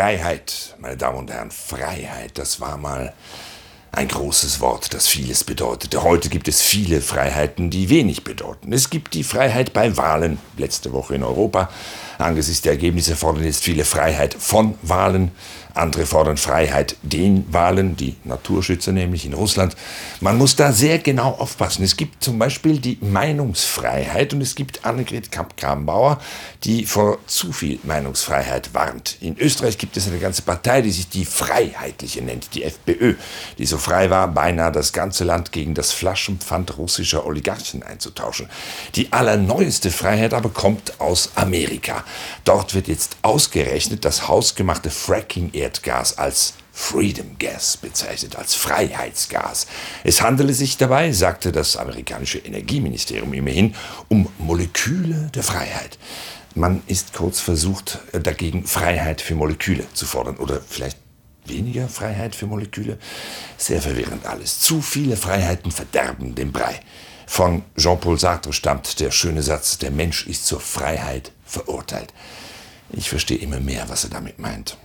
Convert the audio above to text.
Freiheit, meine Damen und Herren, Freiheit, das war mal ein großes Wort, das vieles bedeutete. Heute gibt es viele Freiheiten, die wenig bedeuten. Es gibt die Freiheit bei Wahlen, letzte Woche in Europa. Angesichts der Ergebnisse fordern jetzt viele Freiheit von Wahlen. Andere fordern Freiheit den Wahlen, die Naturschützer nämlich in Russland. Man muss da sehr genau aufpassen. Es gibt zum Beispiel die Meinungsfreiheit und es gibt Annegret Kamp-Kramauer, die vor zu viel Meinungsfreiheit warnt. In Österreich gibt es eine ganze Partei, die sich die Freiheitliche nennt, die FPÖ, die so frei war, beinahe das ganze Land gegen das Flaschenpfand russischer Oligarchen einzutauschen. Die allerneueste Freiheit aber kommt aus Amerika. Dort wird jetzt ausgerechnet das hausgemachte Fracking-Erdgas als Freedom Gas bezeichnet, als Freiheitsgas. Es handele sich dabei, sagte das amerikanische Energieministerium immerhin, um Moleküle der Freiheit. Man ist kurz versucht, dagegen Freiheit für Moleküle zu fordern oder vielleicht weniger Freiheit für Moleküle. Sehr verwirrend alles. Zu viele Freiheiten verderben den Brei. Von Jean-Paul Sartre stammt der schöne Satz, der Mensch ist zur Freiheit verurteilt. Ich verstehe immer mehr, was er damit meint.